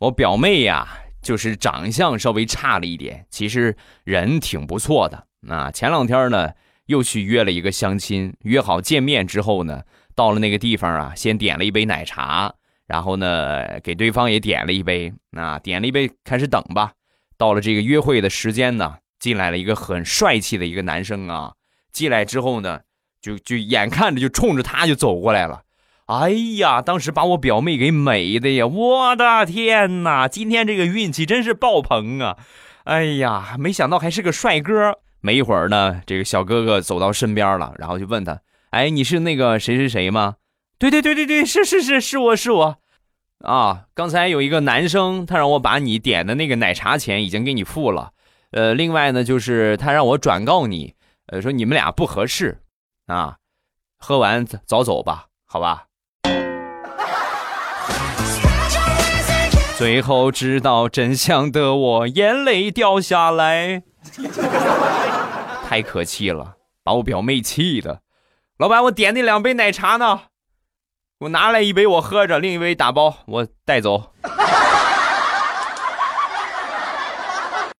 我表妹呀，就是长相稍微差了一点，其实人挺不错的。那前两天呢，又去约了一个相亲，约好见面之后呢，到了那个地方啊，先点了一杯奶茶，然后呢，给对方也点了一杯。那点了一杯，开始等吧。到了这个约会的时间呢，进来了一个很帅气的一个男生啊。进来之后呢，就就眼看着就冲着他就走过来了。哎呀，当时把我表妹给美的呀！我的天哪，今天这个运气真是爆棚啊！哎呀，没想到还是个帅哥。没一会儿呢，这个小哥哥走到身边了，然后就问他：“哎，你是那个谁谁谁吗？”“对对对对对，是是是，是我是我。”啊，刚才有一个男生，他让我把你点的那个奶茶钱已经给你付了。呃，另外呢，就是他让我转告你，呃，说你们俩不合适，啊，喝完早走吧，好吧。最后知道真相的我，眼泪掉下来，太可气了，把我表妹气的。老板，我点那两杯奶茶呢？我拿来一杯我喝着，另一杯打包我带走。